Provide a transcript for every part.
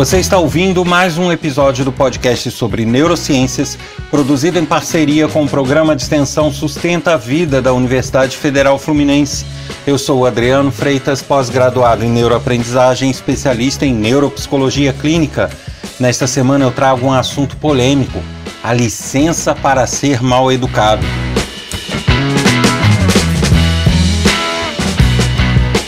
Você está ouvindo mais um episódio do podcast sobre neurociências, produzido em parceria com o programa de extensão Sustenta a Vida da Universidade Federal Fluminense. Eu sou o Adriano Freitas, pós-graduado em neuroaprendizagem, especialista em neuropsicologia clínica. Nesta semana eu trago um assunto polêmico: a licença para ser mal educado.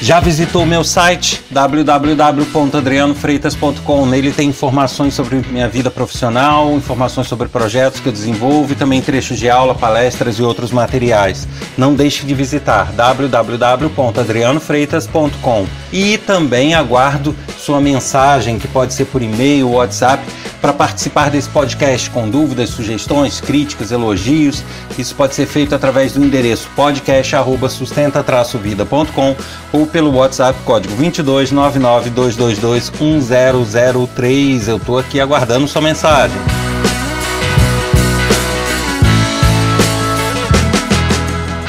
Já visitou meu site www.adrianofreitas.com? Nele tem informações sobre minha vida profissional, informações sobre projetos que eu desenvolvo e também trechos de aula, palestras e outros materiais. Não deixe de visitar www.adrianofreitas.com. E também aguardo sua mensagem, que pode ser por e-mail ou WhatsApp para participar desse podcast com dúvidas, sugestões, críticas, elogios. Isso pode ser feito através do endereço podcast@sustenta-vida.com ou pelo WhatsApp código 22 22222 1003. Eu estou aqui aguardando sua mensagem.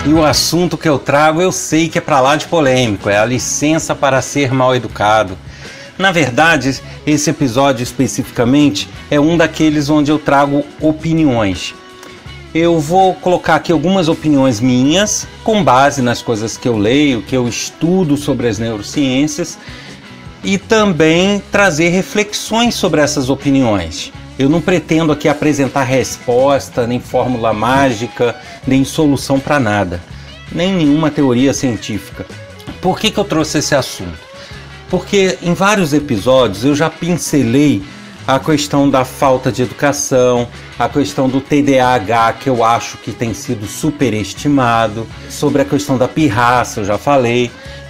E o assunto que eu trago eu sei que é para lá de polêmico, é a licença para ser mal educado. Na verdade, esse episódio especificamente é um daqueles onde eu trago opiniões. Eu vou colocar aqui algumas opiniões minhas, com base nas coisas que eu leio, que eu estudo sobre as neurociências, e também trazer reflexões sobre essas opiniões. Eu não pretendo aqui apresentar resposta, nem fórmula mágica, nem solução para nada, nem nenhuma teoria científica. Por que, que eu trouxe esse assunto? Porque em vários episódios eu já pincelei a questão da falta de educação, a questão do TDAH, que eu acho que tem sido superestimado, sobre a questão da pirraça, eu já falei,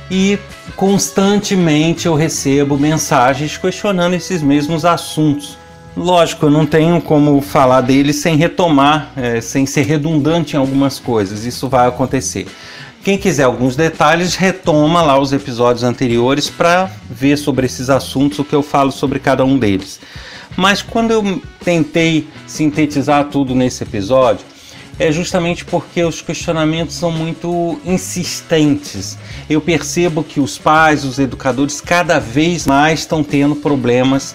e constantemente eu recebo mensagens questionando esses mesmos assuntos. Lógico, eu não tenho como falar deles sem retomar, é, sem ser redundante em algumas coisas, isso vai acontecer. Quem quiser alguns detalhes, retoma lá os episódios anteriores para ver sobre esses assuntos, o que eu falo sobre cada um deles. Mas quando eu tentei sintetizar tudo nesse episódio, é justamente porque os questionamentos são muito insistentes. Eu percebo que os pais, os educadores, cada vez mais estão tendo problemas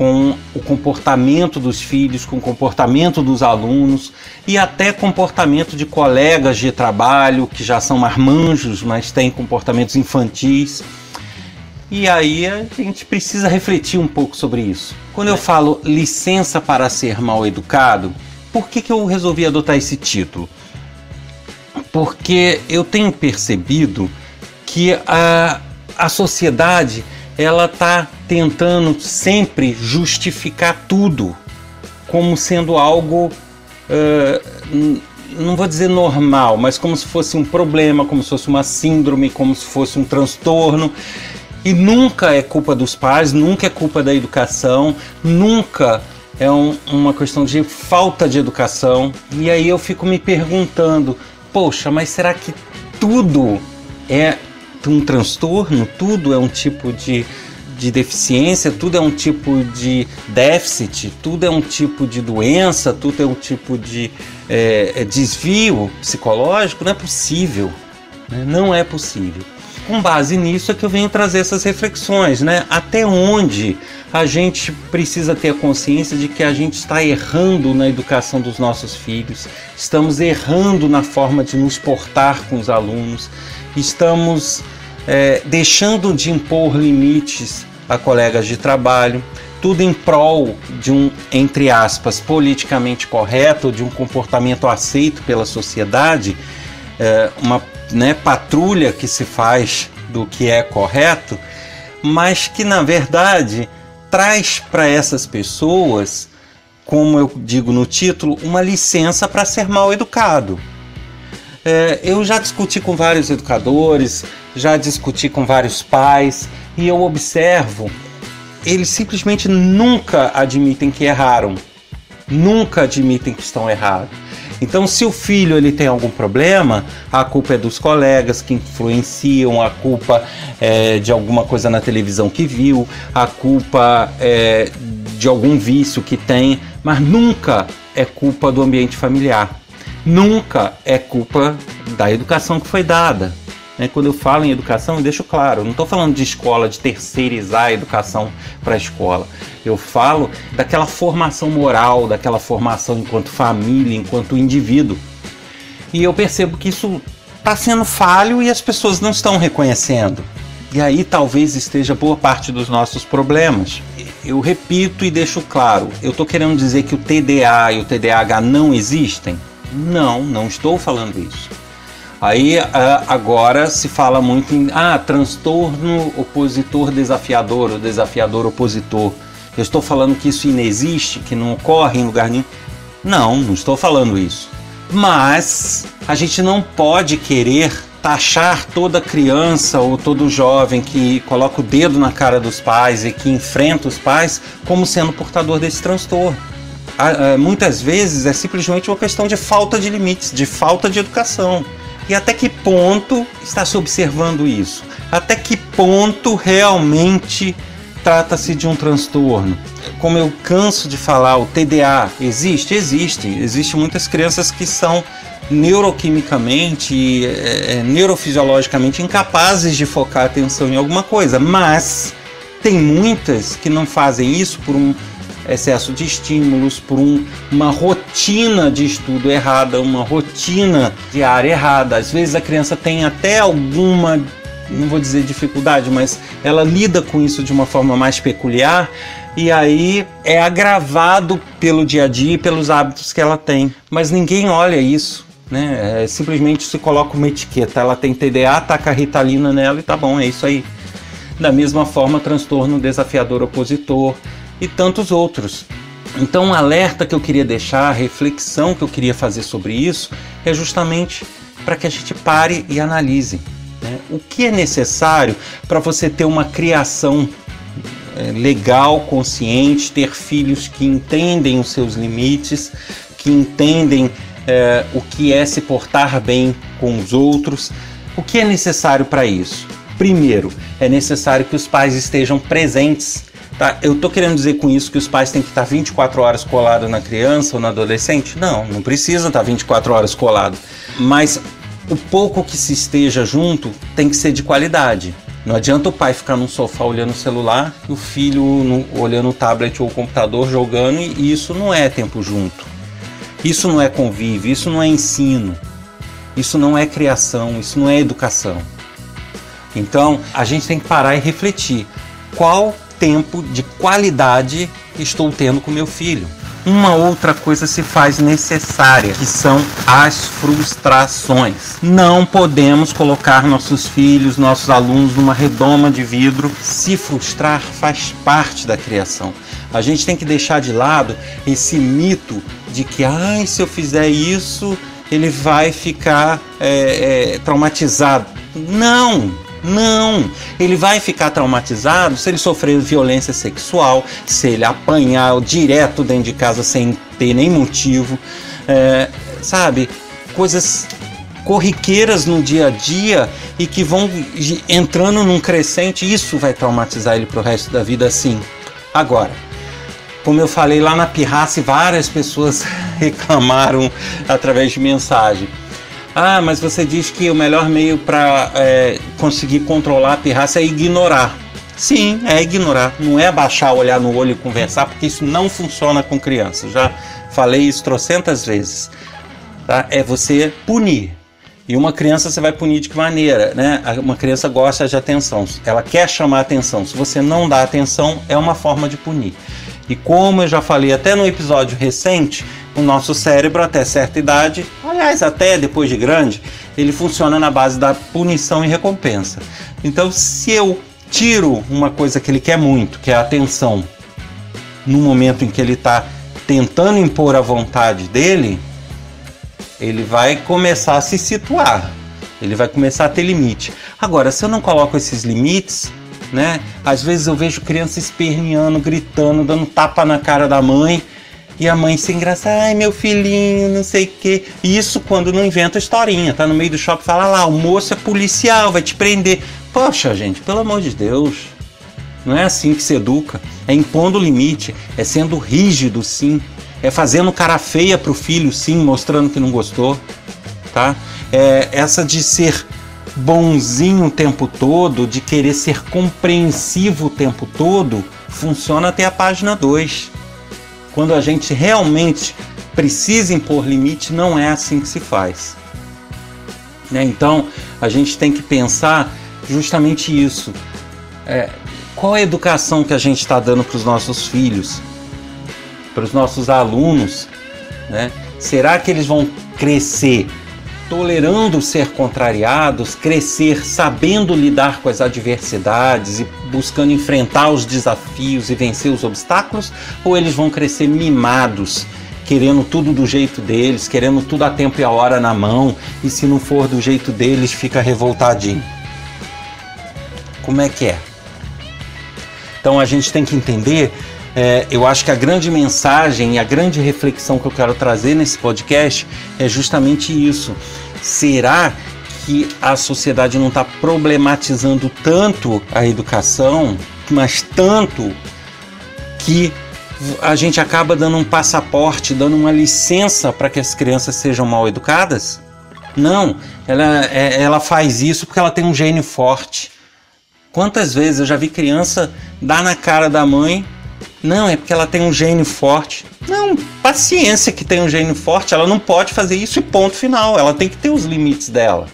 com o comportamento dos filhos, com o comportamento dos alunos e até comportamento de colegas de trabalho que já são marmanjos, mas têm comportamentos infantis. E aí a gente precisa refletir um pouco sobre isso. Quando eu falo licença para ser mal educado, por que, que eu resolvi adotar esse título? Porque eu tenho percebido que a, a sociedade ela está tentando sempre justificar tudo como sendo algo, uh, não vou dizer normal, mas como se fosse um problema, como se fosse uma síndrome, como se fosse um transtorno. E nunca é culpa dos pais, nunca é culpa da educação, nunca é um, uma questão de falta de educação. E aí eu fico me perguntando: poxa, mas será que tudo é um transtorno, tudo é um tipo de, de deficiência, tudo é um tipo de déficit, tudo é um tipo de doença, tudo é um tipo de é, é desvio psicológico, não é possível. Né? Não é possível. Com base nisso é que eu venho trazer essas reflexões, né? Até onde a gente precisa ter a consciência de que a gente está errando na educação dos nossos filhos, estamos errando na forma de nos portar com os alunos, estamos é, deixando de impor limites a colegas de trabalho, tudo em prol de um, entre aspas, politicamente correto, de um comportamento aceito pela sociedade, é, uma né, patrulha que se faz do que é correto, mas que na verdade traz para essas pessoas, como eu digo no título, uma licença para ser mal educado. É, eu já discuti com vários educadores, já discuti com vários pais e eu observo, eles simplesmente nunca admitem que erraram, nunca admitem que estão errados. Então, se o filho ele tem algum problema, a culpa é dos colegas que influenciam, a culpa é de alguma coisa na televisão que viu, a culpa é de algum vício que tem, mas nunca é culpa do ambiente familiar nunca é culpa da educação que foi dada. Né? Quando eu falo em educação, eu deixo claro, eu não estou falando de escola, de terceirizar a educação para a escola. Eu falo daquela formação moral, daquela formação enquanto família, enquanto indivíduo. E eu percebo que isso está sendo falho e as pessoas não estão reconhecendo. E aí talvez esteja boa parte dos nossos problemas. Eu repito e deixo claro, eu estou querendo dizer que o TDA e o TDAH não existem? Não, não estou falando isso. Aí agora se fala muito em ah, transtorno opositor desafiador, ou desafiador opositor. Eu estou falando que isso inexiste, que não ocorre em lugar nenhum. Não, não estou falando isso. Mas a gente não pode querer taxar toda criança ou todo jovem que coloca o dedo na cara dos pais e que enfrenta os pais como sendo portador desse transtorno. Muitas vezes é simplesmente uma questão de falta de limites, de falta de educação. E até que ponto está se observando isso? Até que ponto realmente trata-se de um transtorno? Como eu canso de falar, o TDA existe? Existe. Existem muitas crianças que são neuroquimicamente, é, é, neurofisiologicamente incapazes de focar a atenção em alguma coisa, mas tem muitas que não fazem isso por um excesso de estímulos, por um, uma rotina de estudo errada, uma rotina diária errada. Às vezes a criança tem até alguma, não vou dizer dificuldade, mas ela lida com isso de uma forma mais peculiar e aí é agravado pelo dia a dia e pelos hábitos que ela tem. Mas ninguém olha isso né? É, simplesmente se coloca uma etiqueta, ela tem TDA, taca a ritalina nela e tá bom, é isso aí. Da mesma forma, transtorno desafiador opositor e tantos outros. Então, um alerta que eu queria deixar, a reflexão que eu queria fazer sobre isso, é justamente para que a gente pare e analise né? o que é necessário para você ter uma criação é, legal, consciente, ter filhos que entendem os seus limites, que entendem é, o que é se portar bem com os outros. O que é necessário para isso? Primeiro, é necessário que os pais estejam presentes. Tá? Eu estou querendo dizer com isso que os pais têm que estar 24 horas colados na criança ou na adolescente? Não, não precisa estar 24 horas colado. Mas o pouco que se esteja junto tem que ser de qualidade. Não adianta o pai ficar no sofá olhando o celular e o filho no, olhando o tablet ou o computador jogando e isso não é tempo junto. Isso não é convívio, isso não é ensino, isso não é criação, isso não é educação. Então a gente tem que parar e refletir: qual tempo de qualidade estou tendo com meu filho? Uma outra coisa se faz necessária, que são as frustrações. Não podemos colocar nossos filhos, nossos alunos numa redoma de vidro. Se frustrar faz parte da criação. A gente tem que deixar de lado esse mito de que, ai, se eu fizer isso, ele vai ficar é, é, traumatizado. Não, não, ele vai ficar traumatizado se ele sofrer violência sexual, se ele apanhar direto dentro de casa sem ter nem motivo, é, sabe? Coisas corriqueiras no dia a dia e que vão entrando num crescente, isso vai traumatizar ele pro resto da vida sim. Agora, como eu falei lá na Pirraça, várias pessoas reclamaram através de mensagem. Ah, mas você diz que o melhor meio para é, conseguir controlar a pirraça é ignorar. Sim, é ignorar. Não é baixar, olhar no olho e conversar, porque isso não funciona com crianças. Já falei isso trocentas vezes. Tá? É você punir. E uma criança você vai punir de que maneira? Né? Uma criança gosta de atenção, ela quer chamar atenção. Se você não dá atenção, é uma forma de punir. E como eu já falei até no episódio recente, o nosso cérebro até certa idade, aliás, até depois de grande, ele funciona na base da punição e recompensa. Então, se eu tiro uma coisa que ele quer muito, que é a atenção, no momento em que ele está tentando impor a vontade dele, ele vai começar a se situar, ele vai começar a ter limite. Agora, se eu não coloco esses limites, né? Às vezes eu vejo criança esperneando, gritando, dando tapa na cara da mãe e a mãe se engraça, ai meu filhinho, não sei o quê. Isso quando não inventa historinha, tá no meio do shopping fala lá, o moço é policial, vai te prender. Poxa, gente, pelo amor de Deus. Não é assim que se educa. É impondo limite, é sendo rígido, sim. É fazendo cara feia pro filho, sim, mostrando que não gostou, tá? É essa de ser bonzinho o tempo todo, de querer ser compreensivo o tempo todo, funciona até a página 2. Quando a gente realmente precisa impor limite, não é assim que se faz. Né? Então, a gente tem que pensar justamente isso. É, qual a educação que a gente está dando para os nossos filhos, para os nossos alunos? Né? Será que eles vão crescer tolerando ser contrariados, crescer sabendo lidar com as adversidades e buscando enfrentar os desafios e vencer os obstáculos? Ou eles vão crescer mimados, querendo tudo do jeito deles, querendo tudo a tempo e a hora na mão, e se não for do jeito deles, fica revoltadinho? Como é que é? Então a gente tem que entender é, eu acho que a grande mensagem e a grande reflexão que eu quero trazer nesse podcast é justamente isso. Será que a sociedade não está problematizando tanto a educação, mas tanto que a gente acaba dando um passaporte, dando uma licença para que as crianças sejam mal educadas? Não, ela, é, ela faz isso porque ela tem um gênio forte. Quantas vezes eu já vi criança dar na cara da mãe não, é porque ela tem um gênio forte. Não, paciência que tem um gênio forte, ela não pode fazer isso e ponto final. Ela tem que ter os limites dela.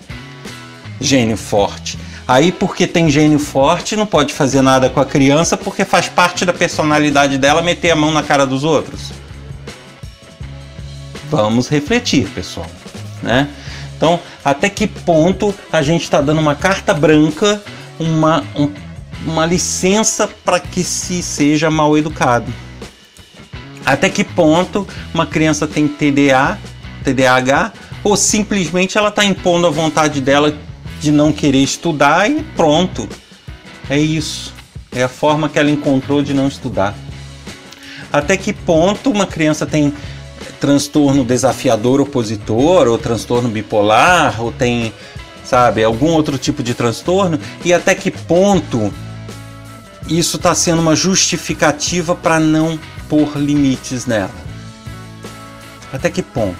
Gênio forte. Aí, porque tem gênio forte, não pode fazer nada com a criança porque faz parte da personalidade dela meter a mão na cara dos outros. Vamos refletir, pessoal, né? Então, até que ponto a gente está dando uma carta branca, uma, um uma licença para que se seja mal educado. Até que ponto uma criança tem TDA, TDAH, ou simplesmente ela está impondo a vontade dela de não querer estudar e pronto. É isso. É a forma que ela encontrou de não estudar. Até que ponto uma criança tem transtorno desafiador opositor, ou transtorno bipolar, ou tem, sabe, algum outro tipo de transtorno, e até que ponto isso está sendo uma justificativa para não pôr limites nela. Até que ponto?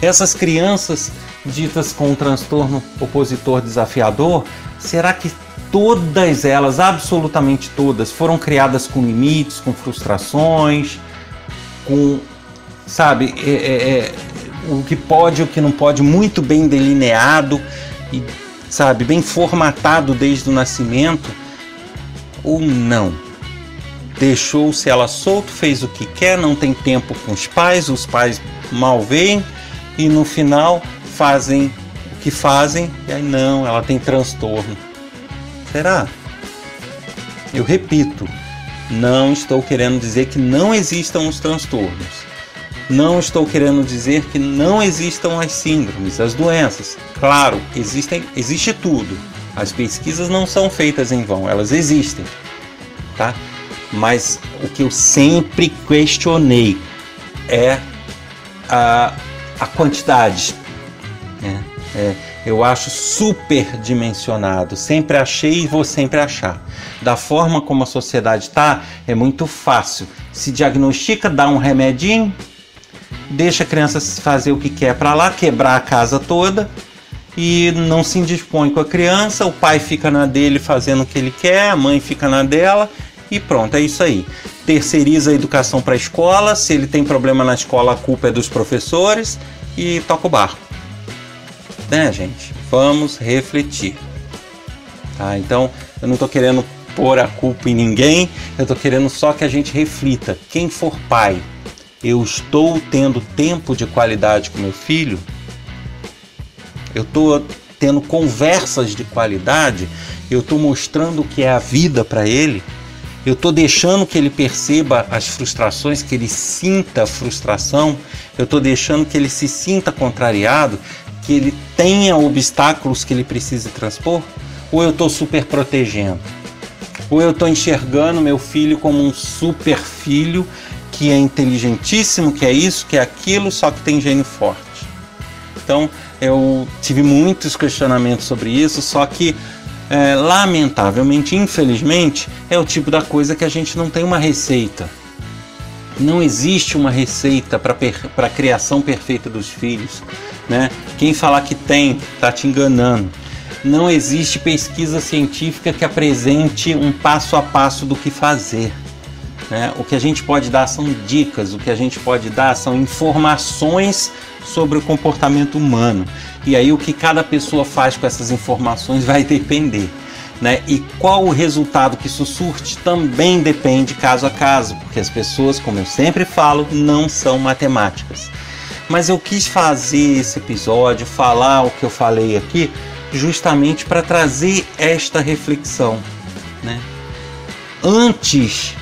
Essas crianças ditas com um transtorno opositor desafiador, será que todas elas, absolutamente todas, foram criadas com limites, com frustrações, com, sabe, é, é, é, o que pode e o que não pode, muito bem delineado e, sabe, bem formatado desde o nascimento? Ou não. Deixou-se ela solto, fez o que quer, não tem tempo com os pais, os pais mal veem e no final fazem o que fazem e aí não, ela tem transtorno. Será? Eu repito, não estou querendo dizer que não existam os transtornos. Não estou querendo dizer que não existam as síndromes, as doenças. Claro, existem, existe tudo. As pesquisas não são feitas em vão, elas existem, tá? Mas o que eu sempre questionei é a, a quantidade. Né? É, eu acho superdimensionado. Sempre achei e vou sempre achar. Da forma como a sociedade está, é muito fácil. Se diagnostica, dá um remedinho, deixa a criança fazer o que quer para lá, quebrar a casa toda e não se indispõe com a criança, o pai fica na dele fazendo o que ele quer, a mãe fica na dela e pronto, é isso aí. Terceiriza a educação para a escola, se ele tem problema na escola, a culpa é dos professores e toca o barco. Né, gente? Vamos refletir. Tá? Então, eu não estou querendo pôr a culpa em ninguém, eu estou querendo só que a gente reflita. Quem for pai, eu estou tendo tempo de qualidade com meu filho? Eu estou tendo conversas de qualidade, eu estou mostrando o que é a vida para ele, eu estou deixando que ele perceba as frustrações, que ele sinta frustração, eu estou deixando que ele se sinta contrariado, que ele tenha obstáculos que ele precise transpor, ou eu estou super protegendo? Ou eu estou enxergando meu filho como um super filho que é inteligentíssimo, que é isso, que é aquilo, só que tem gênio forte. Então, eu tive muitos questionamentos sobre isso, só que é, lamentavelmente, infelizmente, é o tipo da coisa que a gente não tem uma receita. Não existe uma receita para a criação perfeita dos filhos. Né? Quem falar que tem está te enganando. Não existe pesquisa científica que apresente um passo a passo do que fazer. Né? O que a gente pode dar são dicas, o que a gente pode dar são informações sobre o comportamento humano. E aí o que cada pessoa faz com essas informações vai depender. Né? E qual o resultado que isso surte também depende caso a caso, porque as pessoas, como eu sempre falo, não são matemáticas. Mas eu quis fazer esse episódio, falar o que eu falei aqui, justamente para trazer esta reflexão. Né? Antes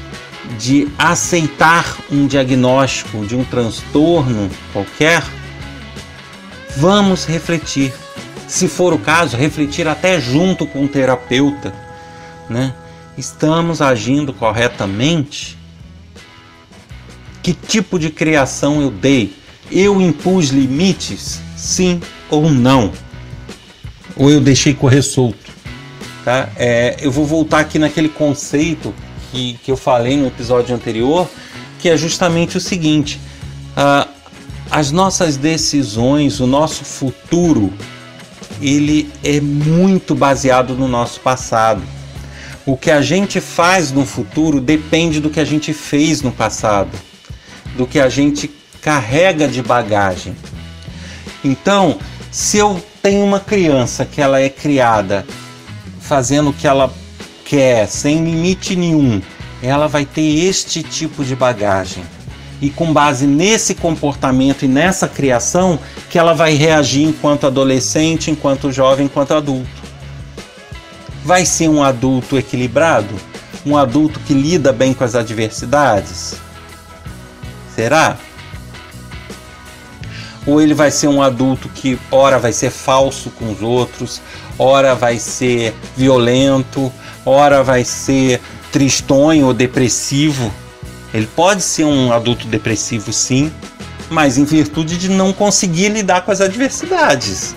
de aceitar um diagnóstico de um transtorno qualquer, vamos refletir. Se for o caso, refletir até junto com o terapeuta, né? Estamos agindo corretamente? Que tipo de criação eu dei? Eu impus limites? Sim ou não? Ou eu deixei correr solto? Tá? É, eu vou voltar aqui naquele conceito que, que eu falei no episódio anterior, que é justamente o seguinte: uh, as nossas decisões, o nosso futuro, ele é muito baseado no nosso passado. O que a gente faz no futuro depende do que a gente fez no passado, do que a gente carrega de bagagem. Então, se eu tenho uma criança que ela é criada fazendo o que ela quer, sem limite nenhum, ela vai ter este tipo de bagagem. E com base nesse comportamento e nessa criação, que ela vai reagir enquanto adolescente, enquanto jovem, enquanto adulto. Vai ser um adulto equilibrado? Um adulto que lida bem com as adversidades? Será? Ou ele vai ser um adulto que ora vai ser falso com os outros, ora vai ser violento, ora vai ser tristonho ou depressivo. Ele pode ser um adulto depressivo, sim, mas em virtude de não conseguir lidar com as adversidades.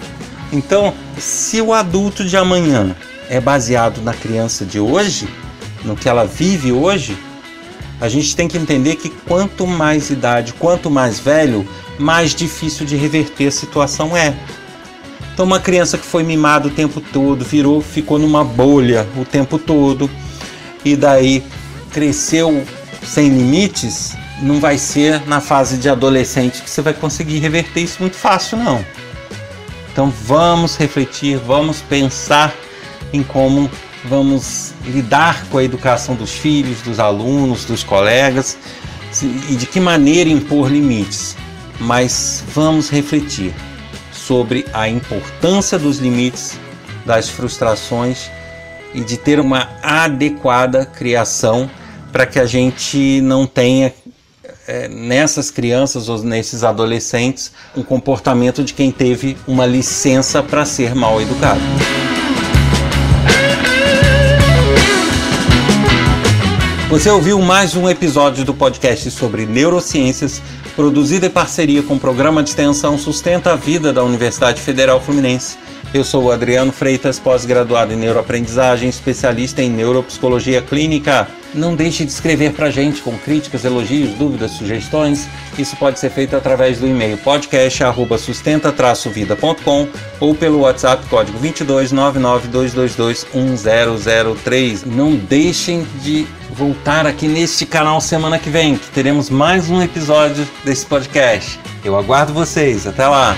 Então, se o adulto de amanhã é baseado na criança de hoje, no que ela vive hoje, a gente tem que entender que quanto mais idade, quanto mais velho, mais difícil de reverter a situação é. Então, uma criança que foi mimada o tempo todo, virou, ficou numa bolha o tempo todo, e daí cresceu sem limites, não vai ser na fase de adolescente que você vai conseguir reverter isso muito fácil, não. Então vamos refletir, vamos pensar em como vamos lidar com a educação dos filhos, dos alunos, dos colegas e de que maneira impor limites. Mas vamos refletir sobre a importância dos limites, das frustrações e de ter uma adequada criação para que a gente não tenha é, nessas crianças ou nesses adolescentes um comportamento de quem teve uma licença para ser mal educado. Você ouviu mais um episódio do podcast sobre neurociências, produzido em parceria com o programa de extensão Sustenta a Vida da Universidade Federal Fluminense. Eu sou o Adriano Freitas, pós-graduado em neuroaprendizagem, especialista em neuropsicologia clínica. Não deixe de escrever para a gente com críticas, elogios, dúvidas, sugestões. Isso pode ser feito através do e-mail podcast@sustenta-vida.com ou pelo WhatsApp código 22 1003. Não deixem de voltar aqui neste canal semana que vem, que teremos mais um episódio desse podcast. Eu aguardo vocês. Até lá.